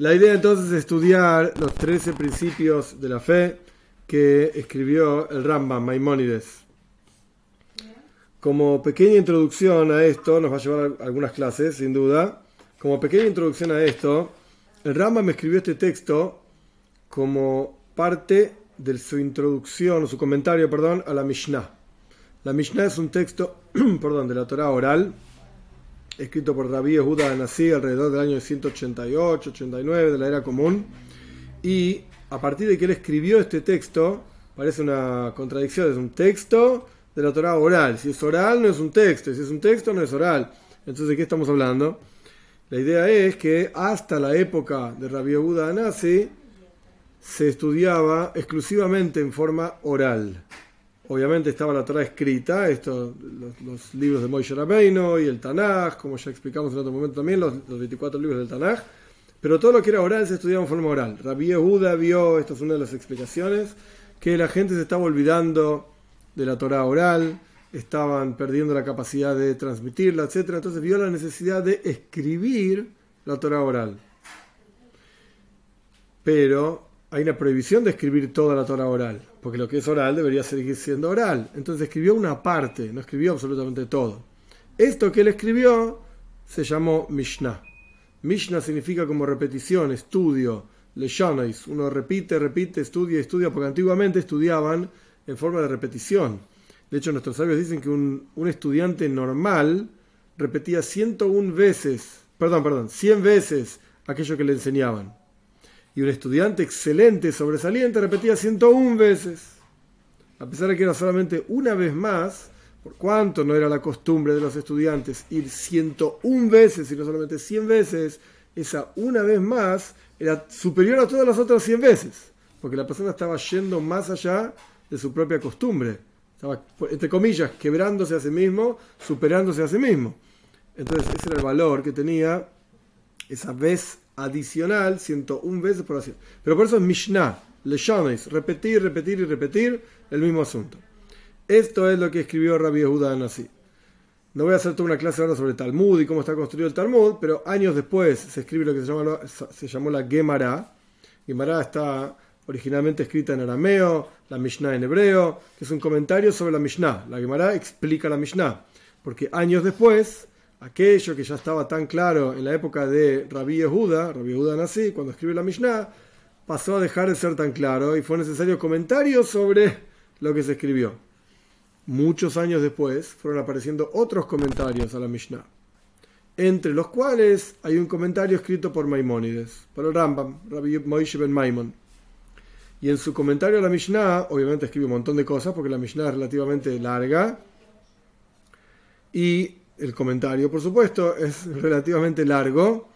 La idea entonces es estudiar los 13 principios de la fe que escribió el Rambam Maimónides. Como pequeña introducción a esto, nos va a llevar algunas clases, sin duda. Como pequeña introducción a esto, el Rambam escribió este texto como parte de su introducción, o su comentario, perdón, a la Mishnah. La Mishnah es un texto, perdón, de la Torah oral, escrito por Rabbi Yehuda Anasí alrededor del año 188-89 de la era común. Y a partir de que él escribió este texto, parece una contradicción, es un texto de la Torah oral. Si es oral, no es un texto, si es un texto, no es oral. Entonces, ¿de qué estamos hablando? La idea es que hasta la época de Rabbi Yehuda Anasi se estudiaba exclusivamente en forma oral. Obviamente estaba la Torah escrita, esto, los, libros de Moishe Rabbeinu y el Tanaj, como ya explicamos en otro momento también, los, 24 libros del Tanaj. Pero todo lo que era oral se estudiaba en forma oral. Rabbi Yehuda vio, esta es una de las explicaciones, que la gente se estaba olvidando de la Torah oral, estaban perdiendo la capacidad de transmitirla, etc. Entonces vio la necesidad de escribir la Torah oral. Pero hay una prohibición de escribir toda la Torah oral porque lo que es oral debería seguir siendo oral. Entonces escribió una parte, no escribió absolutamente todo. Esto que él escribió se llamó Mishnah. Mishnah significa como repetición, estudio, leshonis. Uno repite, repite, estudia, estudia, porque antiguamente estudiaban en forma de repetición. De hecho, nuestros sabios dicen que un, un estudiante normal repetía 101 veces, perdón, perdón, 100 veces aquello que le enseñaban y un estudiante excelente, sobresaliente, repetía 101 veces. A pesar de que era solamente una vez más, por cuanto no era la costumbre de los estudiantes ir 101 veces, y no solamente 100 veces, esa una vez más era superior a todas las otras 100 veces, porque la persona estaba yendo más allá de su propia costumbre. Estaba, entre comillas, quebrándose a sí mismo, superándose a sí mismo. Entonces, ese era el valor que tenía esa vez adicional 101 veces por así. Pero por eso es Mishnah, Leshones, repetir, repetir y repetir el mismo asunto. Esto es lo que escribió Rabbi Yehuda Anasi. No voy a hacer toda una clase ahora sobre Talmud y cómo está construido el Talmud, pero años después se escribe lo que se, llama, se llamó la Gemara. Gemara está originalmente escrita en arameo, la Mishnah en hebreo, que es un comentario sobre la Mishnah. La Gemara explica la Mishnah, porque años después aquello que ya estaba tan claro en la época de Rabbi Yehuda, Rabbi Yehuda nací, cuando escribe la Mishnah, pasó a dejar de ser tan claro y fue necesario comentarios sobre lo que se escribió. Muchos años después fueron apareciendo otros comentarios a la Mishnah, entre los cuales hay un comentario escrito por Maimónides, por el Rambam, Rabbi Moishe ben Maimon. Y en su comentario a la Mishnah, obviamente escribe un montón de cosas porque la Mishnah es relativamente larga. Y el comentario, por supuesto, es relativamente largo.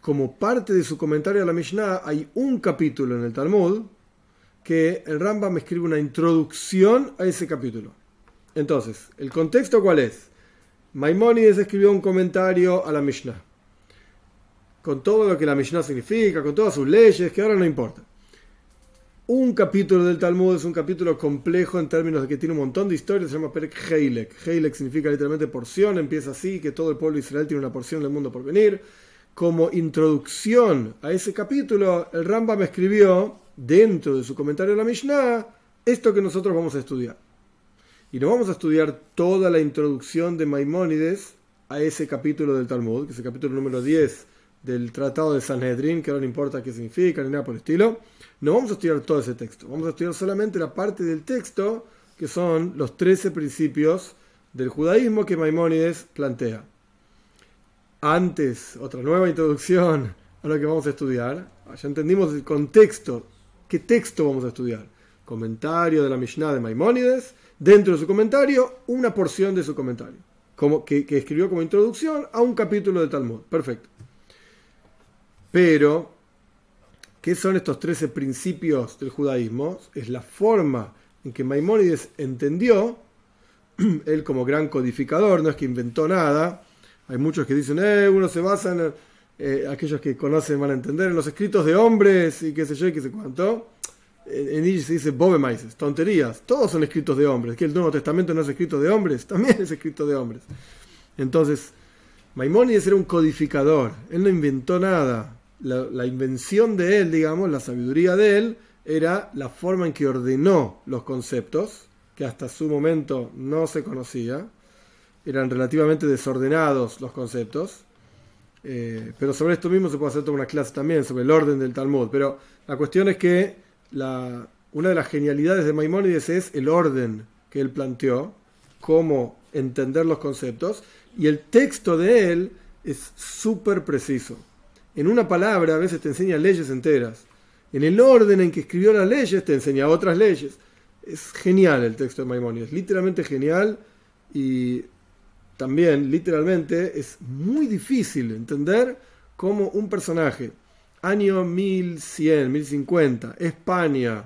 Como parte de su comentario a la Mishnah, hay un capítulo en el Talmud que el Rambam escribe una introducción a ese capítulo. Entonces, ¿el contexto cuál es? Maimónides escribió un comentario a la Mishnah, con todo lo que la Mishnah significa, con todas sus leyes, que ahora no importa. Un capítulo del Talmud es un capítulo complejo en términos de que tiene un montón de historias, se llama Perek Heilek. Heilek significa literalmente porción, empieza así, que todo el pueblo de Israel tiene una porción del mundo por venir. Como introducción a ese capítulo, el Rambam escribió, dentro de su comentario a la Mishnah, esto que nosotros vamos a estudiar. Y no vamos a estudiar toda la introducción de Maimónides a ese capítulo del Talmud, que es el capítulo número 10 del Tratado de Sanhedrin, que no importa qué significa ni nada por el estilo. No vamos a estudiar todo ese texto, vamos a estudiar solamente la parte del texto que son los 13 principios del judaísmo que Maimónides plantea. Antes, otra nueva introducción a lo que vamos a estudiar. Ya entendimos el contexto. ¿Qué texto vamos a estudiar? Comentario de la Mishnah de Maimónides. Dentro de su comentario, una porción de su comentario. Que, que escribió como introducción a un capítulo de Talmud. Perfecto. Pero, ¿qué son estos 13 principios del judaísmo? Es la forma en que Maimónides entendió, él como gran codificador, no es que inventó nada. Hay muchos que dicen, eh, uno se basa en, eh, aquellos que conocen van a entender, en los escritos de hombres y qué sé yo y qué sé cuánto. En ellos se dice bobemaises, tonterías. Todos son escritos de hombres. Que el Nuevo Testamento no es escrito de hombres, también es escrito de hombres. Entonces, Maimónides era un codificador. Él no inventó nada la, invención de él, digamos, la sabiduría de él, era la forma en que ordenó los conceptos, que hasta su momento no se conocía. Eran relativamente desordenados los conceptos. Eh, pero sobre esto mismo se puede hacer toda una clase también, sobre el orden del Talmud. Pero la cuestión es que la, una de las genialidades de Maimónides es el orden que él planteó, cómo entender los conceptos, y el texto de él es súper preciso. En una palabra a veces te enseña leyes enteras. En el orden en que escribió las leyes te enseña otras leyes. Es genial el texto de Maimónides, literalmente genial y también literalmente es muy difícil entender cómo un personaje, año 1100, 1050, España,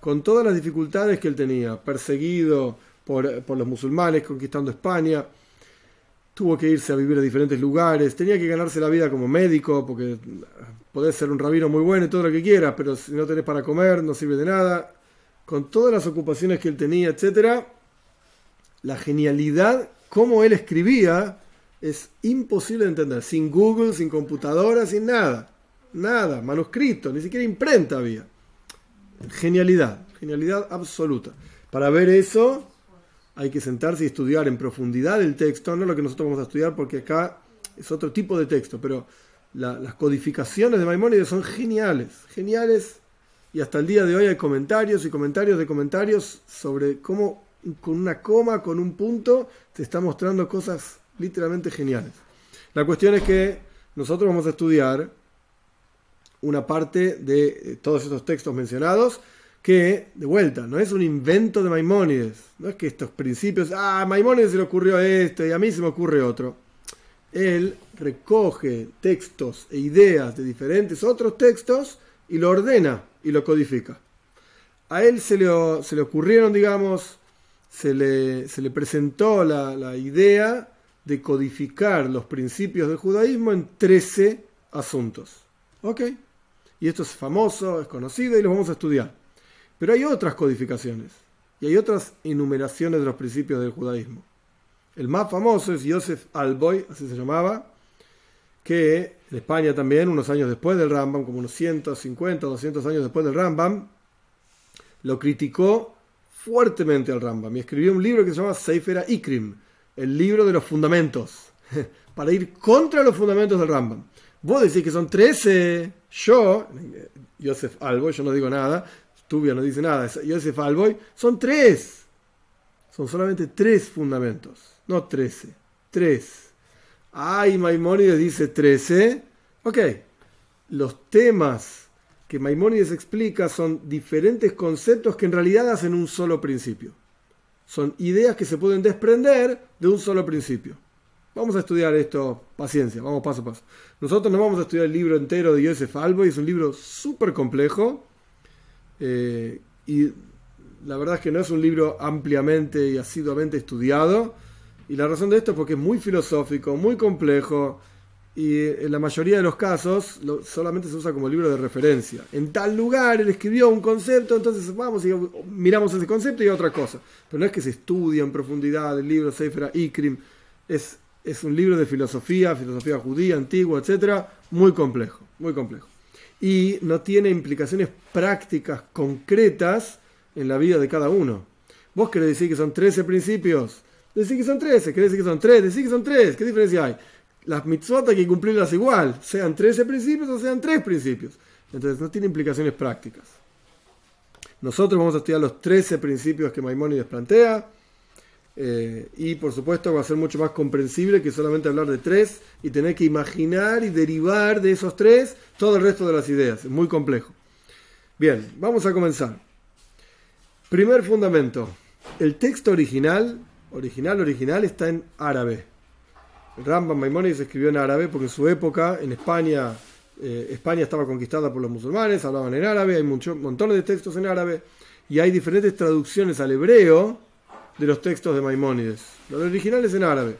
con todas las dificultades que él tenía, perseguido por, por los musulmanes, conquistando España, tuvo que irse a vivir a diferentes lugares, tenía que ganarse la vida como médico, porque podés ser un rabino muy bueno y todo lo que quieras, pero si no tenés para comer no sirve de nada. Con todas las ocupaciones que él tenía, etc., la genialidad, cómo él escribía, es imposible de entender. Sin Google, sin computadora, sin nada. Nada, manuscrito, ni siquiera imprenta había. Genialidad, genialidad absoluta. Para ver eso, hay que sentarse y estudiar en profundidad el texto, no lo que nosotros vamos a estudiar porque acá es otro tipo de texto, pero las codificaciones de Maimónides son geniales, geniales, y hasta el día de hoy hay comentarios y comentarios de comentarios sobre cómo con una coma, con un punto, te está mostrando cosas literalmente geniales. La cuestión es que nosotros vamos a estudiar una parte de eh, todos estos textos mencionados, que, de vuelta, no es un invento de Maimónides, no es que estos principios, ah, a Maimónides se le ocurrió esto y a mí se me ocurre otro. Él recoge textos e ideas de diferentes otros textos y lo ordena y lo codifica. A él se le, se le ocurrieron, digamos, se le, se le presentó la, la idea de codificar los principios del judaísmo en 13 asuntos. ¿Ok? Y esto es famoso, es conocido y lo vamos a estudiar. Pero hay otras codificaciones y hay otras enumeraciones de los principios del judaísmo. El más famoso es Joseph Alboy, así se llamaba, que en España también, unos años después del Rambam, como unos 150, 200 años después del Rambam, lo criticó fuertemente al Rambam y escribió un libro que se llama Seifera Ikrim, el libro de los fundamentos, para ir contra los fundamentos del Rambam. Vos decís que son 13, yo, Joseph Alboy, yo no digo nada, Tubia no dice nada, Yosef Alboy, son tres. Son solamente tres fundamentos, no trece. Tres. Ay, Maimónides dice trece. Ok, los temas que Maimónides explica son diferentes conceptos que en realidad hacen un solo principio. Son ideas que se pueden desprender de un solo principio. Vamos a estudiar esto, paciencia, vamos paso a paso. Nosotros no vamos a estudiar el libro entero de Joseph Alboy, es un libro súper complejo eh, y la verdad es que no es un libro ampliamente y asiduamente estudiado. Y la razón de esto es porque es muy filosófico, muy complejo y en la mayoría de los casos solamente se usa como libro de referencia. En tal lugar él escribió un concepto, entonces vamos y miramos ese concepto y otra cosa. Pero no es que se estudia en profundidad el libro Sefer Ikrim, es, es un libro de filosofía, filosofía judía, antigua, etcétera, muy complejo, muy complejo y no tiene implicaciones prácticas concretas en la vida de cada uno. Vos querés decir que son 13 principios, decís que son 13, querés decir que son 3, decís que son 3, ¿qué diferencia hay? Las mitzvot hay que cumplirlas igual, sean 13 principios o sean 3 principios. Entonces no tiene implicaciones prácticas. Nosotros vamos a estudiar los 13 principios que Maimónides plantea eh, y por supuesto va a ser mucho más comprensible que solamente hablar de tres y tener que imaginar y derivar de esos tres todo el resto de las ideas. Es muy complejo. Bien, vamos a comenzar. Primer fundamento. El texto original, original, original, está en árabe. Rambam Maimonides escribió en árabe porque en su época, en España, eh, España estaba conquistada por los musulmanes, hablaban en árabe, hay muchos montones de textos en árabe y hay diferentes traducciones al hebreo de los textos de Maimónides. Los originales en árabe.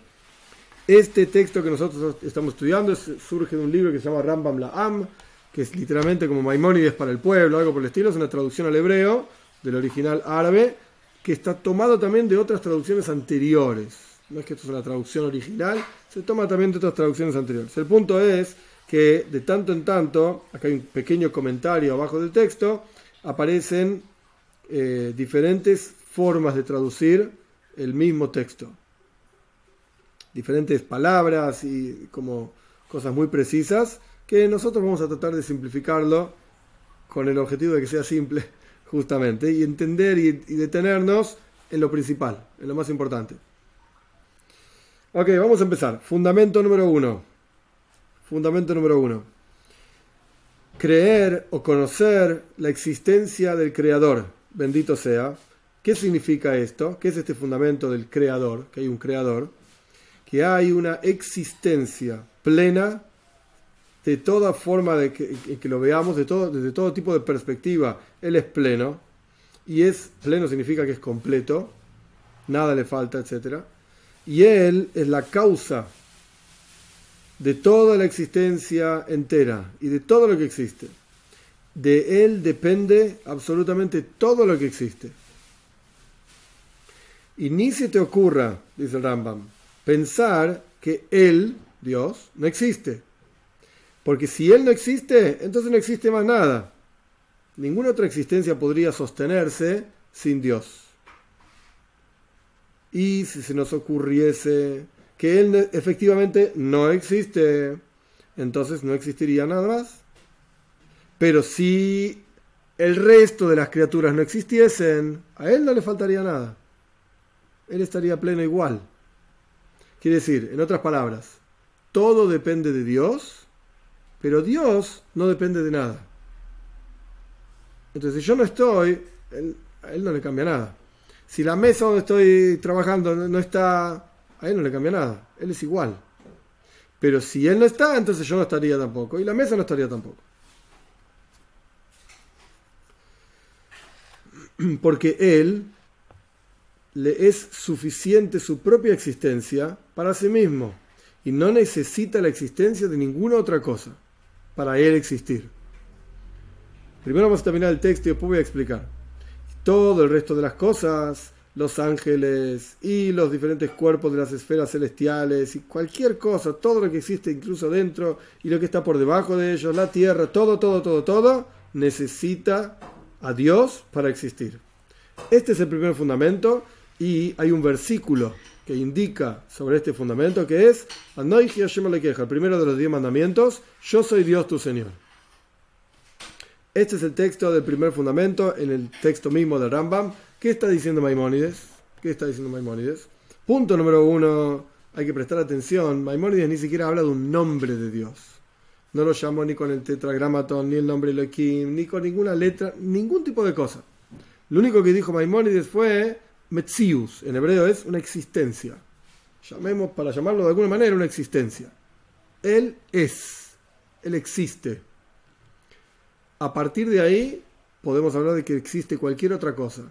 Este texto que nosotros estamos estudiando surge de un libro que se llama Rambam La'am, que es literalmente como Maimónides para el pueblo, algo por el estilo, es una traducción al hebreo del original árabe, que está tomado también de otras traducciones anteriores. No es que esto es una traducción original, se toma también de otras traducciones anteriores. El punto es que de tanto en tanto, acá hay un pequeño comentario abajo del texto, aparecen eh, diferentes formas de traducir el mismo texto. Diferentes palabras y como cosas muy precisas que nosotros vamos a tratar de simplificarlo con el objetivo de que sea simple justamente y entender y, y detenernos en lo principal, en lo más importante. Ok, vamos a empezar. Fundamento número uno. Fundamento número uno. Creer o conocer la existencia del Creador. Bendito sea. ¿Qué significa esto? ¿Qué es este fundamento del Creador? Que hay un Creador. Que hay una existencia plena de toda forma de que, lo veamos, de todo, desde todo tipo de perspectiva. Él es pleno. Y es pleno significa que es completo. Nada le falta, etcétera y Él es la causa de toda la existencia entera y de todo lo que existe. De Él depende absolutamente todo lo que existe. Y ni se te ocurra, dice el Rambam, pensar que Él, Dios, no existe. Porque si Él no existe, entonces no existe más nada. Ninguna otra existencia podría sostenerse sin Dios. Y si se nos ocurriese que Él efectivamente no existe, entonces no existiría nada más. Pero si el resto de las criaturas no existiesen, a Él no le faltaría nada. Él estaría pleno igual. Quiere decir, en otras palabras, todo depende de Dios, pero Dios no depende de nada. Entonces, si yo no estoy, a Él no le cambia nada. Si la mesa donde estoy trabajando no está, a él no le cambia nada, él es igual. Pero si él no está, entonces yo no estaría tampoco, y la mesa no estaría tampoco. Porque él le es suficiente su propia existencia para sí mismo y no necesita la existencia de ninguna otra cosa para él existir. Primero vamos a terminar el texto y después voy a explicar todo el resto de las cosas, los ángeles y los diferentes cuerpos de las esferas celestiales y cualquier cosa, todo lo que existe incluso dentro y lo que está por debajo de ellos, la tierra, todo, todo, todo, todo, necesita a Dios para existir. Este es el primer fundamento y hay un versículo que indica sobre este fundamento que es el primero de los diez mandamientos, yo soy Dios tu Señor. Este es el texto del primer fundamento en el texto mismo del Rambam. ¿Qué está diciendo Maimónides? ¿Qué está diciendo Maimónides? Punto número uno, hay que prestar atención. Maimónides ni siquiera habla de un nombre de Dios. No lo llamó ni con el tetragramatón, ni el nombre Elohim, ni con ninguna letra, ningún tipo de cosa. Lo único que dijo Maimónides fue Metzius. En hebreo es una existencia. Llamemos, para llamarlo de alguna manera, una existencia. Él es. Él existe. A partir de ahí podemos hablar de que existe cualquier otra cosa.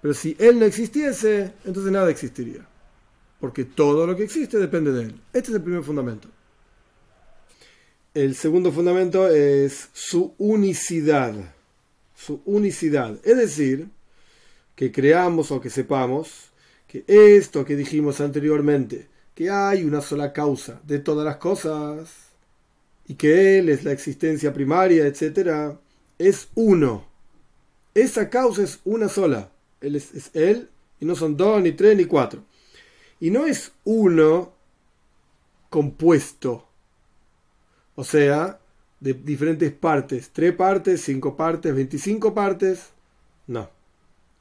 Pero si Él no existiese, entonces nada existiría. Porque todo lo que existe depende de Él. Este es el primer fundamento. El segundo fundamento es su unicidad. Su unicidad. Es decir, que creamos o que sepamos que esto que dijimos anteriormente, que hay una sola causa de todas las cosas, y que Él es la existencia primaria, etc., es uno. Esa causa es una sola. Él es, Él y no son dos, ni tres, ni cuatro. Y no es uno compuesto. O sea, de diferentes partes. Tres partes, cinco partes, veinticinco partes. No.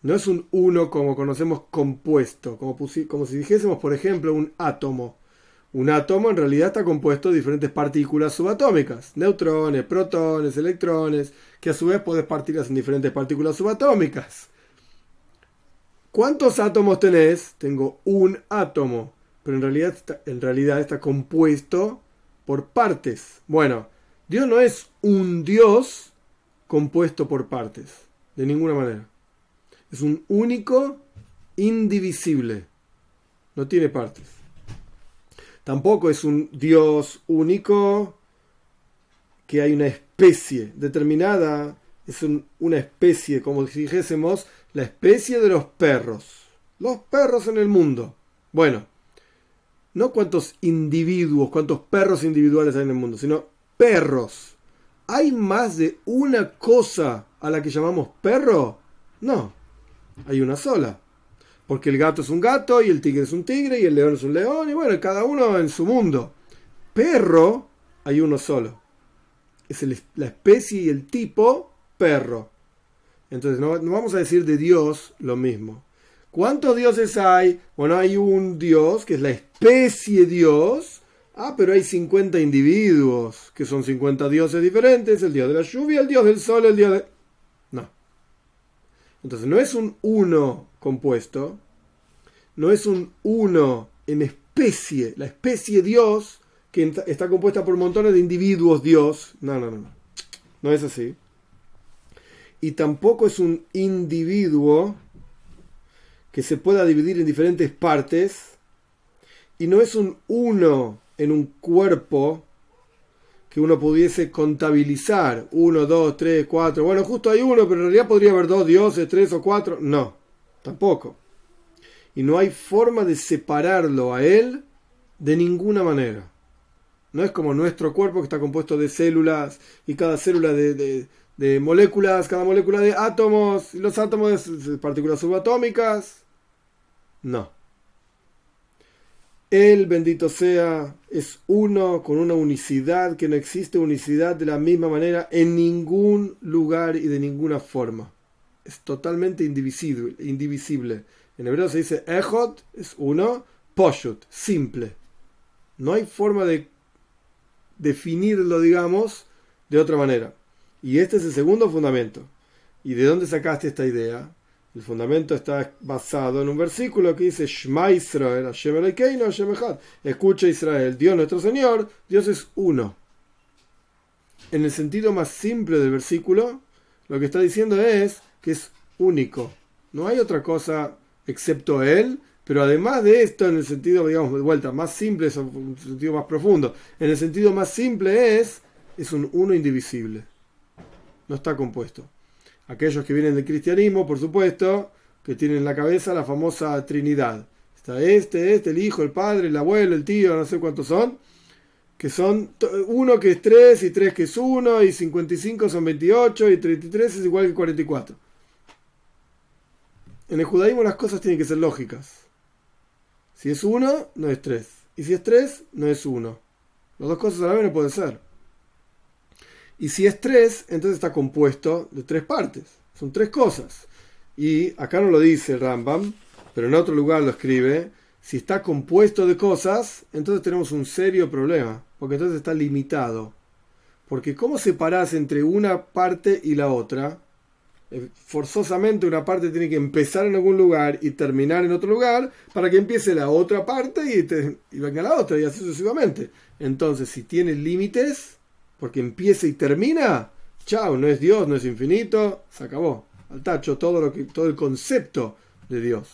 No es un uno como conocemos compuesto. Como, como si dijésemos, por ejemplo, un átomo. Un átomo en realidad está compuesto de diferentes partículas subatómicas, neutrones, protones, electrones, que a su vez puedes partirlas en diferentes partículas subatómicas. ¿Cuántos átomos tenés? Tengo un átomo, pero en realidad en realidad está compuesto por partes. Bueno, Dios no es un Dios compuesto por partes, de ninguna manera. Es un único, indivisible. No tiene partes. Tampoco es un Dios único, que hay una especie determinada, es una especie, como si dijésemos, la especie de los perros. Los perros en el mundo. Bueno, no cuántos individuos, cuántos perros individuales hay en el mundo, sino perros. ¿Hay más de una cosa a la que llamamos perro? No, hay una sola. Porque el gato es un gato y el tigre es un tigre y el león es un león y bueno, cada uno en su mundo. Perro hay uno solo. Es la especie y el tipo perro. Entonces no, no vamos a decir de Dios lo mismo. ¿Cuántos dioses hay? Bueno, hay un Dios que es la especie Dios. Ah, pero hay 50 individuos, que son 50 dioses diferentes, el dios de la lluvia, el dios del sol, el dios de... Entonces no es un uno compuesto, no es un uno en especie, la especie Dios, que está compuesta por montones de individuos Dios. No, no, no. No es así. Y tampoco es un individuo que se pueda dividir en diferentes partes. Y no es un uno en un cuerpo que uno pudiese contabilizar. Uno, dos, tres, cuatro. Bueno, justo hay uno, pero en realidad podría haber dos dioses, tres o cuatro. No, tampoco. Y no hay forma de separarlo a él de ninguna manera. No es como nuestro cuerpo que está compuesto de células y cada célula de, de, moléculas, cada molécula de átomos y los átomos de partículas subatómicas. No. Él, bendito sea, es uno con una unicidad que no existe unicidad de la misma manera en ningún lugar y de ninguna forma. Es totalmente indivisible. indivisible. En hebreo se dice Echot, es uno, Poshut, simple. No hay forma de definirlo, digamos, de otra manera. Y este es el segundo fundamento. ¿Y de dónde sacaste esta idea? El fundamento está basado en un versículo que dice Shema Israel, Escucha Israel, Dios nuestro Señor, Dios es uno. En el sentido más simple del versículo, lo que está diciendo es que es único. No hay otra cosa excepto Él, pero además de esto, en el sentido, digamos, de vuelta, más simple, es un sentido más profundo, en el sentido más simple es, es un uno indivisible. No está compuesto. Aquellos que vienen del cristianismo, por supuesto, que tienen en la cabeza la famosa Trinidad. Está este, este, el hijo, el padre, el abuelo, el tío, no sé cuántos son, que son uno que es tres y tres que es uno y 55 son 28 y 33 es igual que 44. En el judaísmo las cosas tienen que ser lógicas. Si es uno, no es tres. Y si es tres, no es uno. Las dos cosas a la vez no pueden ser. Y si es tres, entonces está compuesto de tres partes. Son tres cosas. Y acá no lo dice Rambam, pero en otro lugar lo escribe. Si está compuesto de cosas, entonces tenemos un serio problema. Porque entonces está limitado. Porque ¿cómo separas entre una parte y la otra? Eh, forzosamente una parte tiene que empezar en algún lugar y terminar en otro lugar para que empiece la otra parte y, venga la otra y así sucesivamente. Entonces, si tiene límites, porque empieza y termina, chao, no es Dios, no es infinito, se acabó. Al tacho todo, lo que, todo el concepto de Dios,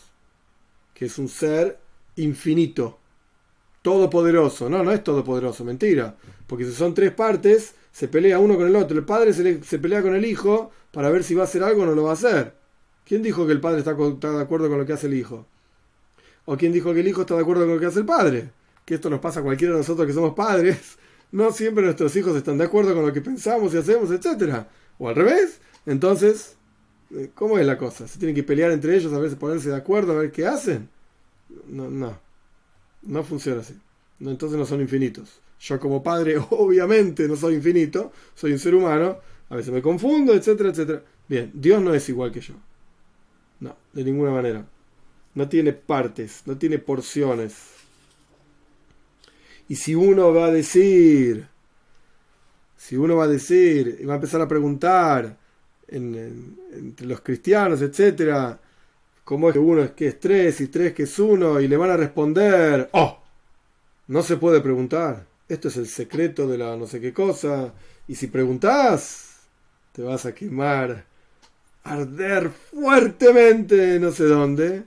que es un ser infinito, todopoderoso. No, no es todopoderoso, mentira. Porque si son tres partes, se pelea uno con el otro. El padre se, se pelea con el hijo para ver si va a hacer algo o no lo va a hacer. ¿Quién dijo que el padre está, de acuerdo con lo que hace el hijo? ¿O quién dijo que el hijo está de acuerdo con lo que hace el padre? Que esto nos pasa a cualquiera de nosotros que somos padres. No siempre nuestros hijos están de acuerdo con lo que pensamos y hacemos, etc. O al revés. Entonces, eh, ¿cómo es la cosa? ¿Se tienen que pelear entre ellos a si ponerse de acuerdo, a ver qué hacen? No, no. No funciona así. entonces no son infinitos. Yo como padre obviamente no soy infinito, soy un ser humano, a veces me confundo, etcétera, etcétera. Bien, Dios no es igual que yo. No, de ninguna manera. No tiene partes, no tiene porciones. Y si uno va a decir, si uno va a decir y va a empezar a preguntar entre los cristianos, etcétera, cómo es que uno es que es tres y tres que es uno, y le van a responder, oh, no se puede preguntar. Esto es el secreto de la no sé qué cosa. Y si preguntas te vas a quemar, arder fuertemente no sé dónde.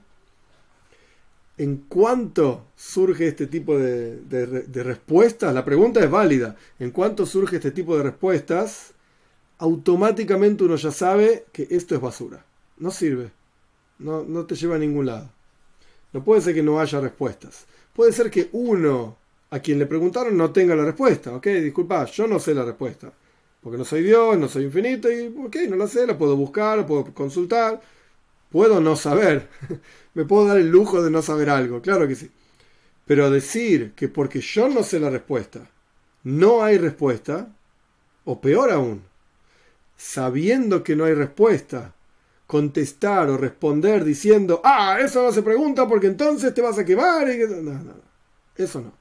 En cuanto surge este tipo de, respuestas, la pregunta es válida. En cuanto surge este tipo de respuestas, automáticamente uno ya sabe que esto es basura. No sirve. No, no te lleva a ningún lado. No puede ser que no haya respuestas. Puede ser que uno a quien le preguntaron no tenga la respuesta. Ok, disculpa, yo no sé la respuesta. Porque no soy Dios, no soy infinito y ok, no la sé, la puedo buscar, la puedo consultar. Puedo no saber. Me puedo dar el lujo de no saber algo, claro que sí. Pero decir que porque yo no sé la respuesta, no hay respuesta, o peor aún, sabiendo que no hay respuesta, contestar o responder diciendo, ah, eso no se pregunta porque entonces te vas a quemar. Y... No, no, no, eso no.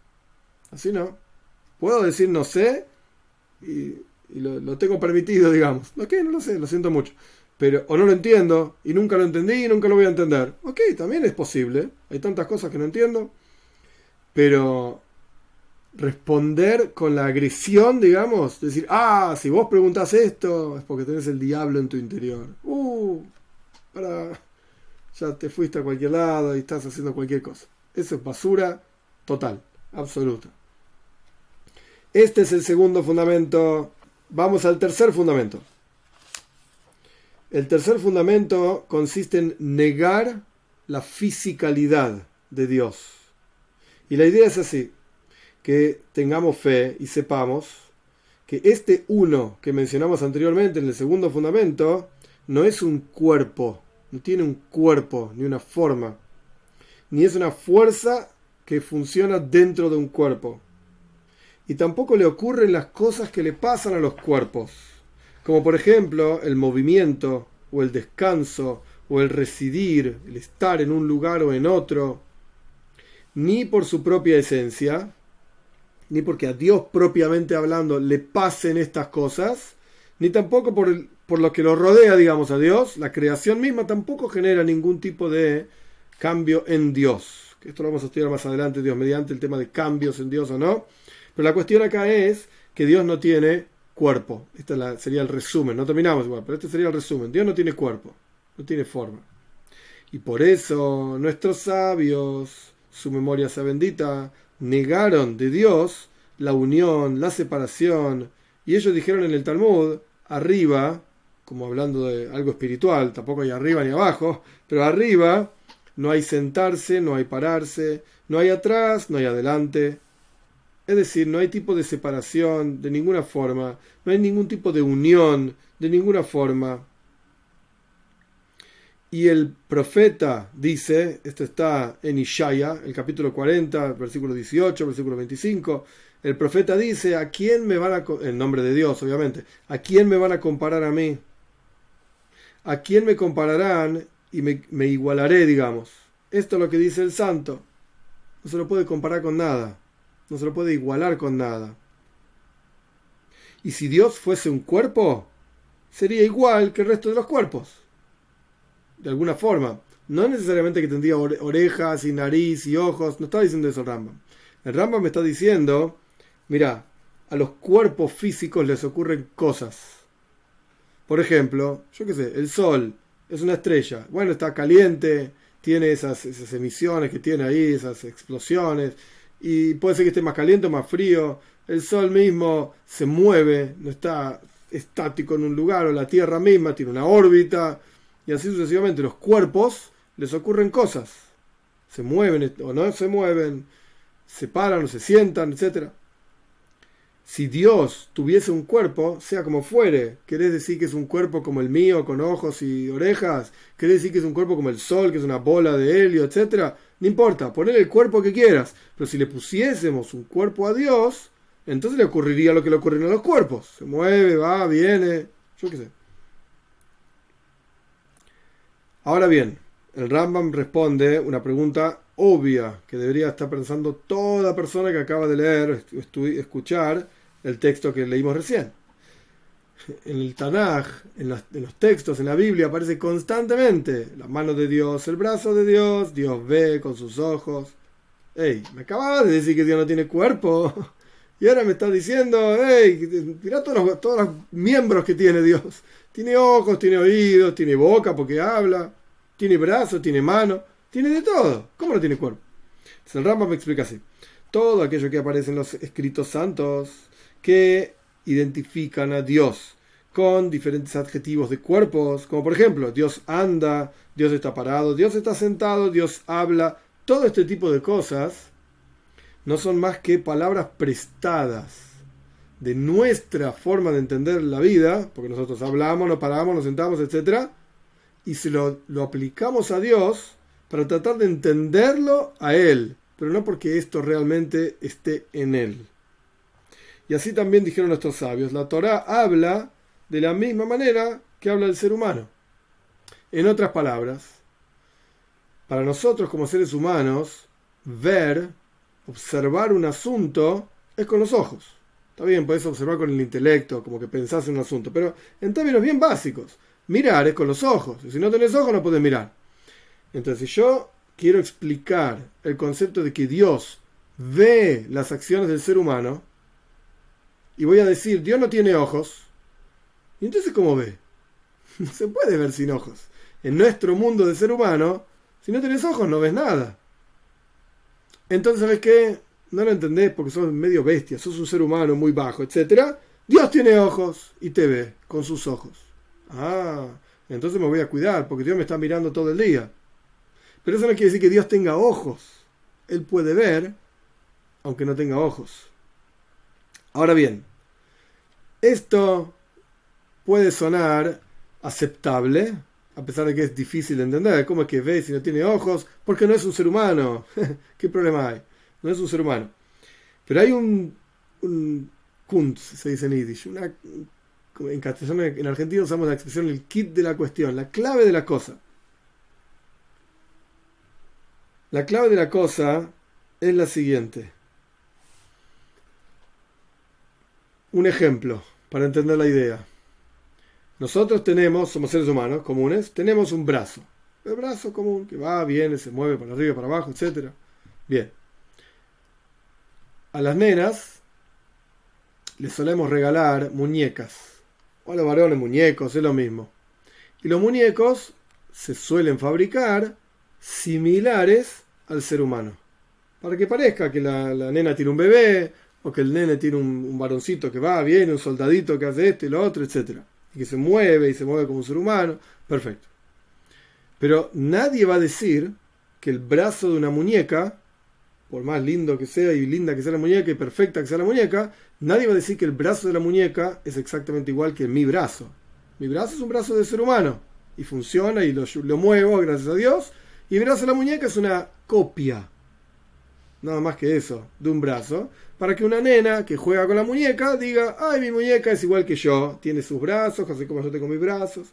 Así no. Puedo decir no sé y, lo, tengo permitido, digamos. Ok, no lo sé, lo siento mucho. Pero, o no lo entiendo y nunca lo entendí y nunca lo voy a entender. Ok, también es posible. Hay tantas cosas que no entiendo. Pero responder con la agresión, digamos, decir, ah, si vos preguntás esto, es porque tenés el diablo en tu interior. Uh, para, ya te fuiste a cualquier lado y estás haciendo cualquier cosa. Eso es basura total, absoluta. Este es el segundo fundamento. Vamos al tercer fundamento. El tercer fundamento consiste en negar la fisicalidad de Dios. Y la idea es así, que tengamos fe y sepamos que este uno que mencionamos anteriormente en el segundo fundamento no es un cuerpo, no tiene un cuerpo ni una forma, ni es una fuerza que funciona dentro de un cuerpo. Y tampoco le ocurren las cosas que le pasan a los cuerpos, como por ejemplo el movimiento o el descanso o el residir, el estar en un lugar o en otro, ni por su propia esencia, ni porque a Dios propiamente hablando le pasen estas cosas, ni tampoco por, por lo que lo rodea, digamos, a Dios. La creación misma tampoco genera ningún tipo de cambio en Dios. Esto lo vamos a estudiar más adelante, Dios, mediante el tema de cambios en Dios o no. Pero la cuestión acá es que Dios no tiene cuerpo. Este sería el resumen. No terminamos igual, pero este sería el resumen. Dios no tiene cuerpo, no tiene forma. Y por eso nuestros sabios su memoria sea bendita, negaron de Dios la unión, la separación, y ellos dijeron en el Talmud, arriba, como hablando de algo espiritual, tampoco hay arriba ni abajo, pero arriba no hay sentarse, no hay pararse, no hay atrás, no hay adelante. Es decir, no hay tipo de separación de ninguna forma, no hay ningún tipo de unión de ninguna forma. Y el profeta dice, esto está en Ishaya, el capítulo 40, versículo 18, versículo 25, el profeta dice, ¿a quién me van a, en nombre de Dios obviamente, ¿a quién me van a comparar a mí? ¿A quién me compararán y me, me igualaré, digamos? Esto es lo que dice el santo. No se lo puede comparar con nada, no se lo puede igualar con nada. Y si Dios fuese un cuerpo, sería igual que el resto de los cuerpos de alguna forma. No necesariamente que tendría orejas y nariz y ojos, no está diciendo eso Rambam. El Rambam me está diciendo, mira, a los cuerpos físicos les ocurren cosas. Por ejemplo, yo qué sé, el Sol es una estrella. Bueno, está caliente, tiene esas, esas emisiones que tiene ahí, esas explosiones, y puede ser que esté más caliente o más frío. El Sol mismo se mueve, no está estático en un lugar, o la Tierra misma tiene una órbita, y así sucesivamente. Los cuerpos les ocurren cosas. Se mueven o no se mueven, se paran o se sientan, etc. Si Dios tuviese un cuerpo, sea como fuere, ¿querés decir que es un cuerpo como el mío, con ojos y orejas? ¿Querés decir que es un cuerpo como el sol, que es una bola de helio, etcétera? No importa, ponle el cuerpo que quieras. Pero si le pusiésemos un cuerpo a Dios, entonces le ocurriría lo que le ocurre a los cuerpos. Se mueve, va, viene, yo qué sé. Ahora bien, el Rambam responde una pregunta obvia que debería estar pensando toda persona que acaba de leer, escuchar el texto que leímos recién. En el Tanaj, en los, textos, en la Biblia, aparece constantemente la mano de Dios, el brazo de Dios, Dios ve con sus ojos. Hey, me acababa de decir que Dios no tiene cuerpo. Y ahora me está diciendo, hey, mira todos todos los miembros que tiene Dios. Tiene ojos, tiene oídos, tiene boca porque habla, tiene brazos, tiene manos, tiene de todo. ¿Cómo no tiene cuerpo? El Rambam me explica así. Todo aquello que aparece en los escritos santos que identifican a Dios con diferentes adjetivos de cuerpos, como por ejemplo, Dios anda, Dios está parado, Dios está sentado, Dios habla, todo este tipo de cosas no son más que palabras prestadas de nuestra forma de entender la vida, porque nosotros hablamos, nos paramos, nos sentamos, etc., y se lo, lo aplicamos a Dios para tratar de entenderlo a Él, pero no porque esto realmente esté en Él. Y así también dijeron nuestros sabios, la Torah habla de la misma manera que habla el ser humano. En otras palabras, para nosotros como seres humanos, ver, observar un asunto es con los ojos. Está bien, puedes observar con el intelecto, como que pensás en un asunto, pero en términos bien básicos, mirar es con los ojos. Y si no tenés ojos no puedes mirar. Entonces, si yo quiero explicar el concepto de que Dios ve las acciones del ser humano, y voy a decir, Dios no tiene ojos, ¿y entonces cómo ve? No se puede ver sin ojos. En nuestro mundo de ser humano, si no tienes ojos no ves nada. Entonces, ¿sabes qué? No lo entendés porque sos medio bestia, sos un ser humano muy bajo, etc. Dios tiene ojos y te ve con sus ojos. Ah, entonces me voy a cuidar porque Dios me está mirando todo el día. Pero eso no quiere decir que Dios tenga ojos. Él puede ver, aunque no tenga ojos. Ahora bien, esto puede sonar aceptable, a pesar de que es difícil de entender. ¿Cómo es que ve si no tiene ojos? Porque no es un ser humano. ¿Qué problema hay? No es un ser humano. Pero hay un, un se dice en Yiddish. En castellano, en usamos la expresión el kit de la cuestión, la clave de la cosa. La clave de la cosa es la siguiente. Un ejemplo para entender la idea. Nosotros tenemos, somos seres humanos comunes, tenemos un brazo. El brazo común que va, viene, se mueve para arriba, para abajo, etc. Bien. A las nenas les solemos regalar muñecas. O a los varones muñecos, es lo mismo. Y los muñecos se suelen fabricar similares al ser humano. Para que parezca que la, nena tiene un bebé, o que el nene tiene un, varoncito que va, viene, un soldadito que hace esto y lo otro, etcétera y que se mueve y se mueve como un ser humano, perfecto. Pero nadie va a decir que el brazo de una muñeca, por más lindo que sea y linda que sea la muñeca y perfecta que sea la muñeca, nadie va a decir que el brazo de la muñeca es exactamente igual que mi brazo. Mi brazo es un brazo de ser humano y funciona y lo, lo muevo, gracias a Dios. Y el brazo de la muñeca es una copia, nada más que eso, de un brazo, para que una nena que juega con la muñeca diga, ay, mi muñeca es igual que yo, tiene sus brazos, así como yo tengo mis brazos.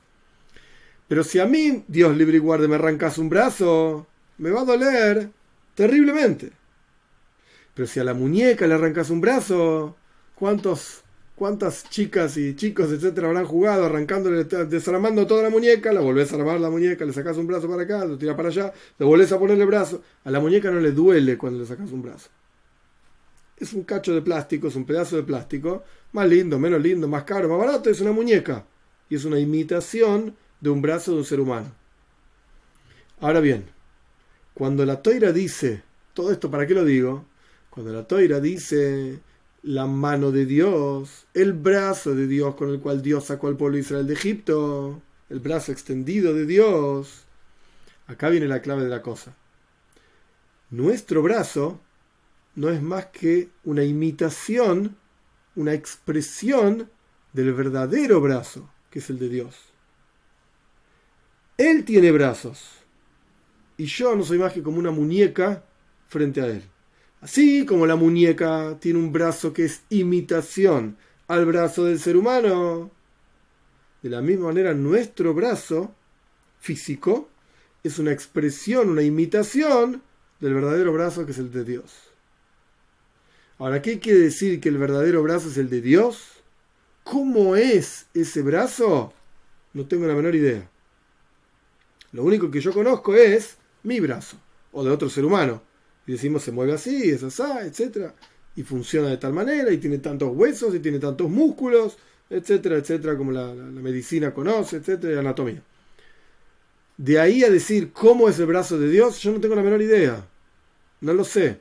Pero si a mí, Dios libre y guarde, me arrancas un brazo, me va a doler terriblemente. Pero si a la muñeca le arrancas un brazo, ¿cuántos ¿Cuántas chicas y chicos, etcétera, habrán jugado arrancándole, desarmando toda la muñeca? La volvés a armar la muñeca, le sacas un brazo para acá, lo tiras para allá, le volvés a ponerle el brazo. A la muñeca no le duele cuando le sacas un brazo. Es un cacho de plástico, es un pedazo de plástico, más lindo, menos lindo, más caro, más barato, es una muñeca. Y es una imitación de un brazo de un ser humano. Ahora bien, cuando la toira dice, todo esto para qué lo digo, cuando la toira dice la mano de Dios, el brazo de Dios con el cual Dios sacó al pueblo de Israel de Egipto, el brazo extendido de Dios. Acá viene la clave de la cosa. Nuestro brazo no es más que una imitación, una expresión del verdadero brazo, que es el de Dios. Él tiene brazos y yo no soy más que como una muñeca frente a él. Así como la muñeca tiene un brazo que es imitación al brazo del ser humano, de la misma manera nuestro brazo físico es una expresión, una imitación del verdadero brazo que es el de Dios. Ahora, ¿qué quiere decir que el verdadero brazo es el de Dios? ¿Cómo es ese brazo? No tengo la menor idea. Lo único que yo conozco es mi brazo, o de otro ser humano, y decimos se mueve así, es así, etcétera, y funciona de tal manera, y tiene tantos huesos, y tiene tantos músculos, etcétera, etcétera, como la, medicina conoce, etcétera, y anatomía. De ahí a decir cómo es el brazo de Dios, yo no tengo la menor idea. No lo sé.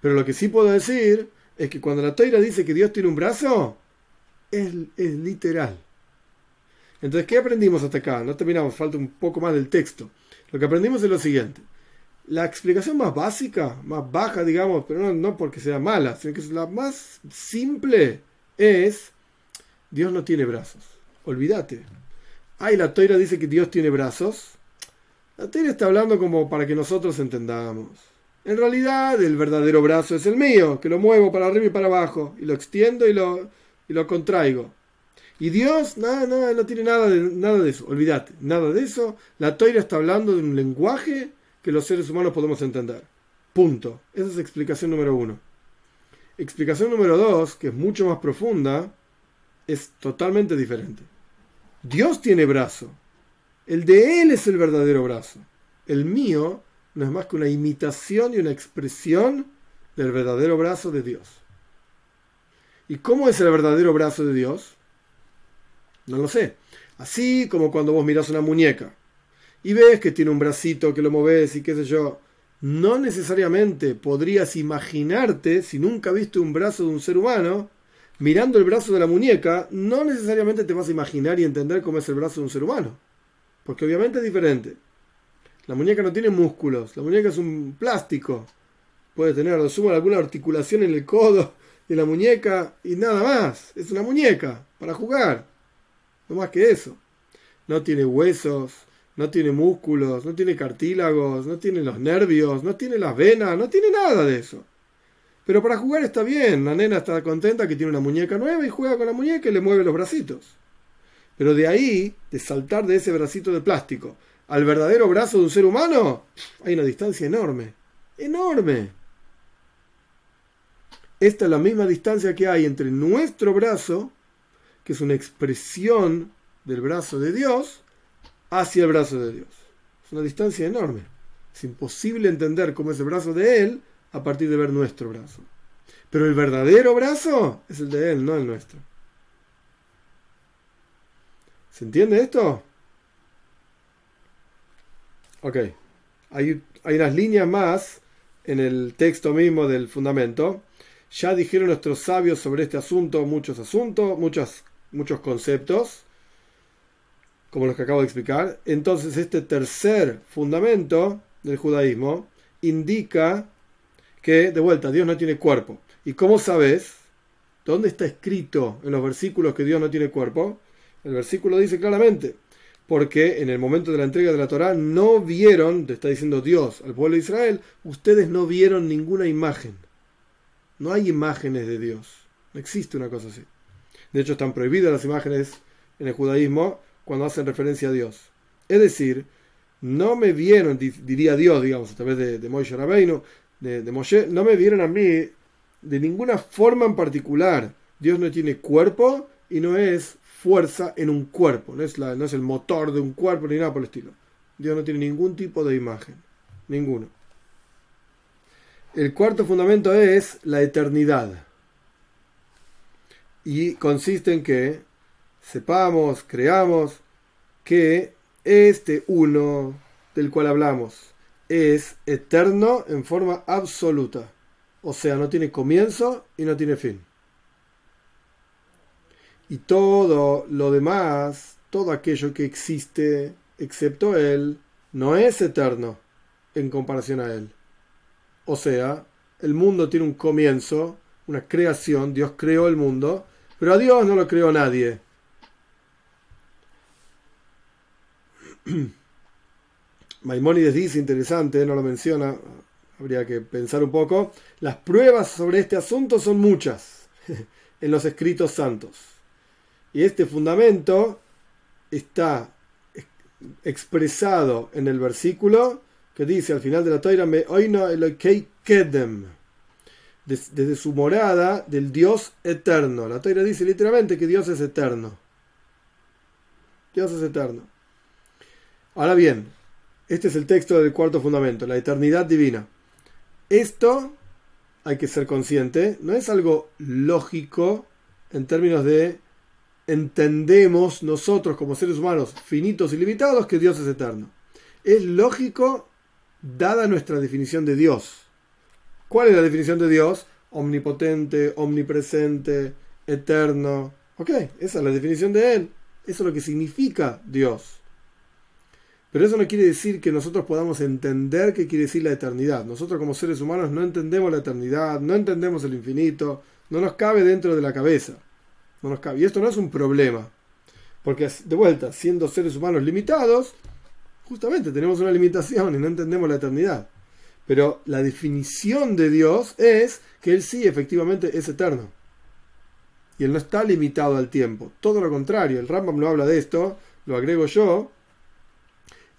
Pero lo que sí puedo decir es que cuando la toira dice que Dios tiene un brazo, es, es literal. Entonces, ¿qué aprendimos hasta acá? No terminamos, falta un poco más del texto. Lo que aprendimos es lo siguiente la explicación más básica, más baja, digamos, pero no, porque sea mala, sino que es la más simple, es Dios no tiene brazos. Olvídate. Ay, la toira dice que Dios tiene brazos. La toira está hablando como para que nosotros entendamos. En realidad, el verdadero brazo es el mío, que lo muevo para arriba y para abajo, y lo extiendo y lo, y lo contraigo. Y Dios, nada, nada, no tiene nada de, nada de eso. Olvídate, nada de eso. La toira está hablando de un lenguaje que los seres humanos podemos entender. Punto. Esa es explicación número uno. Explicación número dos, que es mucho más profunda, es totalmente diferente. Dios tiene brazo. El de Él es el verdadero brazo. El mío no es más que una imitación y una expresión del verdadero brazo de Dios. ¿Y cómo es el verdadero brazo de Dios? No lo sé. Así como cuando vos mirás una muñeca y ves que tiene un bracito que lo moves y qué sé yo, no necesariamente podrías imaginarte, si nunca viste un brazo de un ser humano, mirando el brazo de la muñeca, no necesariamente te vas a imaginar y entender cómo es el brazo de un ser humano. Porque obviamente es diferente. La muñeca no tiene músculos, la muñeca es un plástico. Puede tener, lo sumo, alguna articulación en el codo de la muñeca y nada más. Es una muñeca para jugar. No más que eso. No tiene huesos, no tiene músculos, no tiene cartílagos, no tiene los nervios, no tiene las venas, no tiene nada de eso. Pero para jugar está bien, la nena está contenta que tiene una muñeca nueva y juega con la muñeca y le mueve los bracitos. Pero de ahí, de saltar de ese bracito de plástico al verdadero brazo de un ser humano, hay una distancia enorme. Enorme. Esta es la misma distancia que hay entre nuestro brazo, que es una expresión del brazo de Dios, hacia el brazo de Dios. Es una distancia enorme. Es imposible entender cómo es el brazo de Él a partir de ver nuestro brazo. Pero el verdadero brazo es el de Él, no el nuestro. ¿Se entiende esto? Ok. Hay, hay unas líneas más en el texto mismo del fundamento. Ya dijeron nuestros sabios sobre este asunto muchos asuntos, muchos, muchos conceptos, como los que acabo de explicar. Entonces este tercer fundamento del judaísmo indica que, de vuelta, Dios no tiene cuerpo. ¿Y cómo sabes? ¿Dónde está escrito en los versículos que Dios no tiene cuerpo? El versículo dice claramente, porque en el momento de la entrega de la Torá no vieron, te está diciendo Dios al pueblo de Israel, ustedes no vieron ninguna imagen. No hay imágenes de Dios. No existe una cosa así. De hecho, están prohibidas las imágenes en el judaísmo cuando hacen referencia a Dios. Es decir, no me vieron, diría Dios, digamos, a través de, de Moshe Rabbeinu, de, de Moshe, no me vieron a mí de ninguna forma en particular. Dios no tiene cuerpo y no es fuerza en un cuerpo, no es, la, no es el motor de un cuerpo ni nada por el estilo. Dios no tiene ningún tipo de imagen, ninguno. El cuarto fundamento es la eternidad. Y consiste en que sepamos, creamos que este uno del cual hablamos es eterno en forma absoluta. O sea, no tiene comienzo y no tiene fin. Y todo lo demás, todo aquello que existe, excepto Él, no es eterno en comparación a Él. O sea, el mundo tiene un comienzo, una creación, Dios creó el mundo, pero a Dios no lo creó nadie. Maimónides dice, interesante, no lo menciona, habría que pensar un poco, las pruebas sobre este asunto son muchas en los escritos santos. Y este fundamento está expresado en el versículo que dice al final de la Torah, kedem, desde su morada del Dios eterno. La Torah dice literalmente que Dios es eterno. Dios es eterno. Ahora bien, este es el texto del cuarto fundamento, la eternidad divina. Esto, hay que ser consciente, no es algo lógico en términos de entendemos nosotros como seres humanos finitos y limitados que Dios es eterno. Es lógico dada nuestra definición de Dios. ¿Cuál es la definición de Dios? Omnipotente, omnipresente, eterno. Ok, esa es la definición de Él. Eso es lo que significa Dios. Pero eso no quiere decir que nosotros podamos entender qué quiere decir la eternidad. Nosotros como seres humanos no entendemos la eternidad, no entendemos el infinito, no nos cabe dentro de la cabeza. Y esto no es un problema. Porque de vuelta, siendo seres humanos limitados, justamente tenemos una limitación y no entendemos la eternidad. Pero la definición de Dios es que Él sí efectivamente es eterno. Y Él no está limitado al tiempo. Todo lo contrario, el Rambam no habla de esto, lo agrego yo.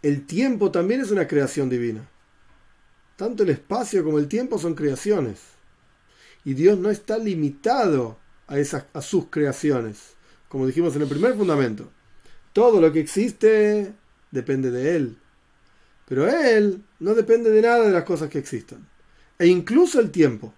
El tiempo también es una creación divina. Tanto el espacio como el tiempo son creaciones. Y Dios no está limitado a, esas, a sus creaciones. Como dijimos en el primer fundamento. Todo lo que existe depende de Él. Pero Él no depende de nada de las cosas que existan. E incluso el tiempo.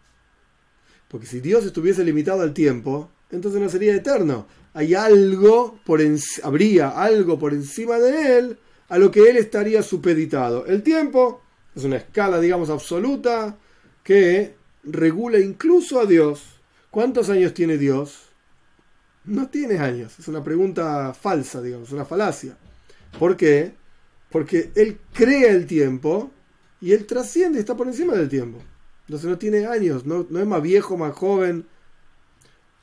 Porque si Dios estuviese limitado al tiempo, entonces no sería eterno. Hay algo por habría algo por encima de Él a lo que Él estaría supeditado. El tiempo es una escala, digamos, absoluta que regula incluso a Dios. ¿Cuántos años tiene Dios? No tiene años. Es una pregunta falsa, digamos, una falacia. ¿Por qué? Porque Él crea el tiempo y Él trasciende, está por encima del tiempo. Entonces no tiene años, no, es más viejo, más joven.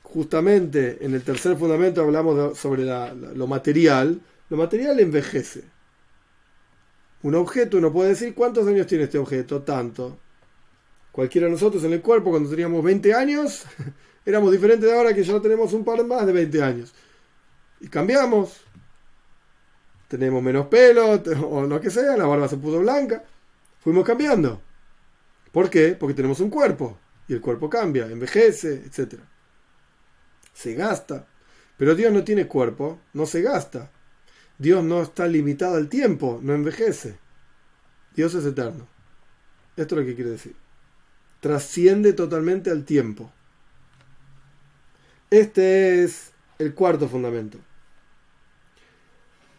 Justamente en el tercer fundamento hablamos sobre lo material. Lo material envejece. Un objeto, uno puede decir cuántos años tiene este objeto, tanto. Cualquiera de nosotros en el cuerpo, cuando teníamos 20 años, éramos diferentes de ahora que ya tenemos un par más de 20 años. Y cambiamos tenemos menos pelo o lo que sea, la barba se puso blanca. Fuimos cambiando. ¿Por qué? Porque tenemos un cuerpo y el cuerpo cambia, envejece, etc. Se gasta. Pero Dios no tiene cuerpo, no se gasta. Dios no está limitado al tiempo, no envejece. Dios es eterno. Esto es lo que quiere decir. Trasciende totalmente al tiempo. Este es el cuarto fundamento.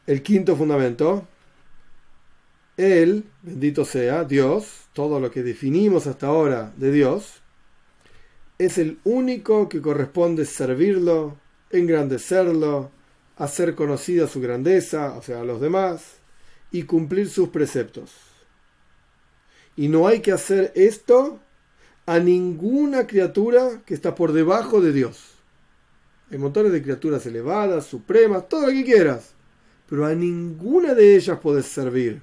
El quinto fundamento, Él, bendito sea, Dios, todo lo que definimos hasta ahora de Dios, es el único que corresponde servirlo, engrandecerlo, hacer conocida su grandeza, o sea, a los demás, y cumplir sus preceptos. Y no hay que hacer esto a ninguna criatura que está por debajo de Dios. Hay montones de criaturas elevadas, supremas, todo lo que quieras pero a ninguna de ellas puedes servir.